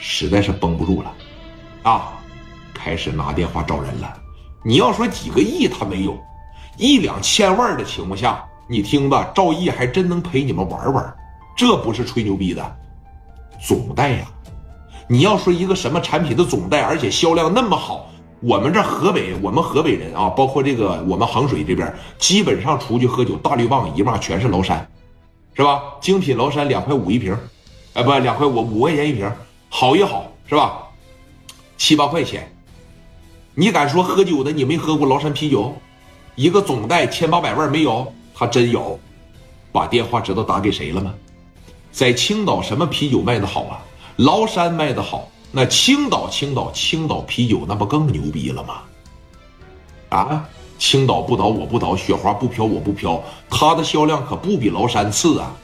实在是绷不住了，啊，开始拿电话找人了。你要说几个亿他没有，一两千万的情况下，你听吧，赵毅还真能陪你们玩玩，这不是吹牛逼的，总代呀。你要说一个什么产品的总代，而且销量那么好，我们这河北，我们河北人啊，包括这个我们衡水这边，基本上出去喝酒，大绿棒一骂全是崂山，是吧？精品崂山两块五一瓶，哎，不，两块五五块钱一瓶，好也好，是吧？七八块钱，你敢说喝酒的你没喝过崂山啤酒？一个总代千八百万没有？他真有，把电话知道打给谁了吗？在青岛什么啤酒卖的好啊？崂山卖的好，那青岛青岛青岛啤酒那不更牛逼了吗？啊，青岛不倒我不倒，雪花不飘我不飘，它的销量可不比崂山次啊！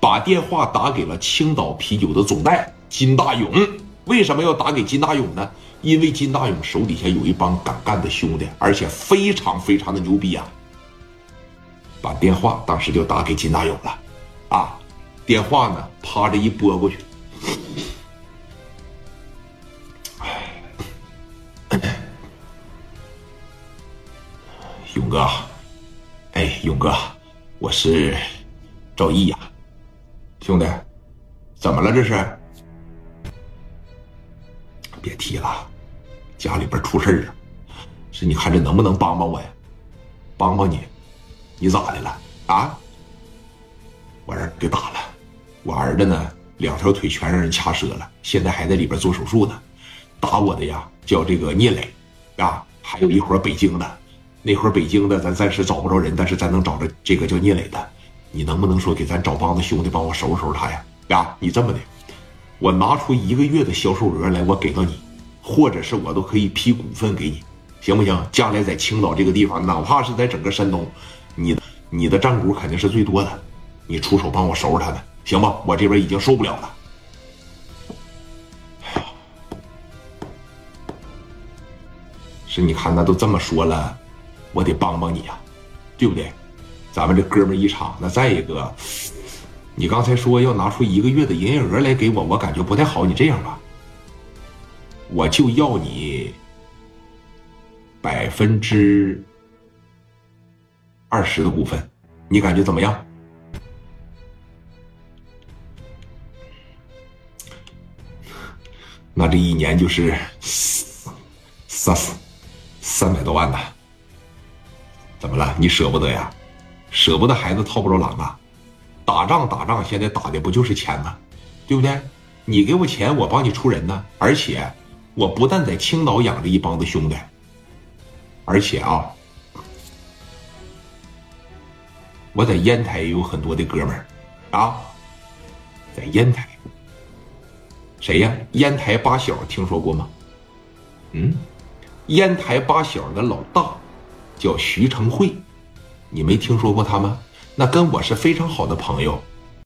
把电话打给了青岛啤酒的总代金大勇，为什么要打给金大勇呢？因为金大勇手底下有一帮敢干的兄弟，而且非常非常的牛逼啊！把电话当时就打给金大勇了，啊，电话呢趴着一拨过去。勇哥，哎，勇哥，我是赵毅呀，兄弟，怎么了这是？别提了，家里边出事了，是你看这能不能帮帮我呀？帮帮你，你咋的了啊？我儿给打了，我儿子呢？两条腿全让人掐折了，现在还在里边做手术呢。打我的呀，叫这个聂磊，啊，还有一伙北京的，那伙北京的咱暂时找不着人，但是咱能找着这个叫聂磊的。你能不能说给咱找帮子兄弟帮我收拾收拾他呀？啊，你这么的，我拿出一个月的销售额来，我给到你，或者是我都可以批股份给你，行不行？将来在青岛这个地方，哪怕是在整个山东，你你的占股肯定是最多的，你出手帮我收拾他们。行吧，我这边已经受不了了。是，你看那都这么说了，我得帮帮你呀，对不对？咱们这哥们一场，那再一个，你刚才说要拿出一个月的营业额来给我，我感觉不太好。你这样吧，我就要你百分之二十的股份，你感觉怎么样？那这一年就是三三百多万呢，怎么了？你舍不得呀？舍不得孩子套不着狼啊？打仗打仗，现在打的不就是钱吗？对不对？你给我钱，我帮你出人呢。而且，我不但在青岛养着一帮子兄弟，而且啊，我在烟台也有很多的哥们儿啊，在烟台。谁呀？烟台八小听说过吗？嗯，烟台八小的老大叫徐成慧，你没听说过他吗？那跟我是非常好的朋友。